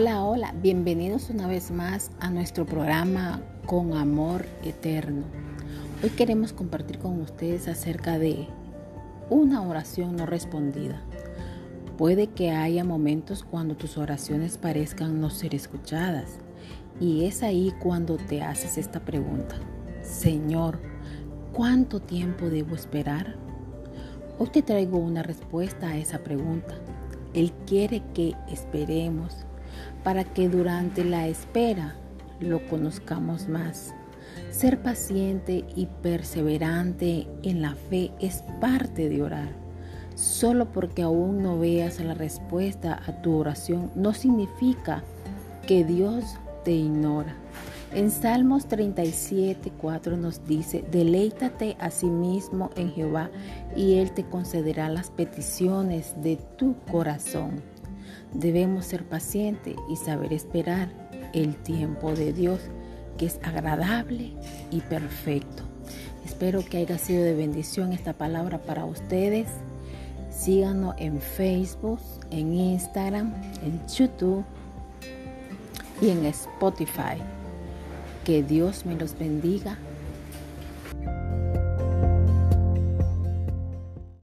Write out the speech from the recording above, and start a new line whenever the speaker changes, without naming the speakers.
Hola, hola, bienvenidos una vez más a nuestro programa Con Amor Eterno. Hoy queremos compartir con ustedes acerca de una oración no respondida. Puede que haya momentos cuando tus oraciones parezcan no ser escuchadas y es ahí cuando te haces esta pregunta. Señor, ¿cuánto tiempo debo esperar? Hoy te traigo una respuesta a esa pregunta. Él quiere que esperemos para que durante la espera lo conozcamos más. Ser paciente y perseverante en la fe es parte de orar. Solo porque aún no veas la respuesta a tu oración no significa que Dios te ignora. En Salmos 37, 4 nos dice, deleítate a sí mismo en Jehová y Él te concederá las peticiones de tu corazón. Debemos ser pacientes y saber esperar el tiempo de Dios, que es agradable y perfecto. Espero que haya sido de bendición esta palabra para ustedes. Síganos en Facebook, en Instagram, en YouTube y en Spotify. Que Dios me los bendiga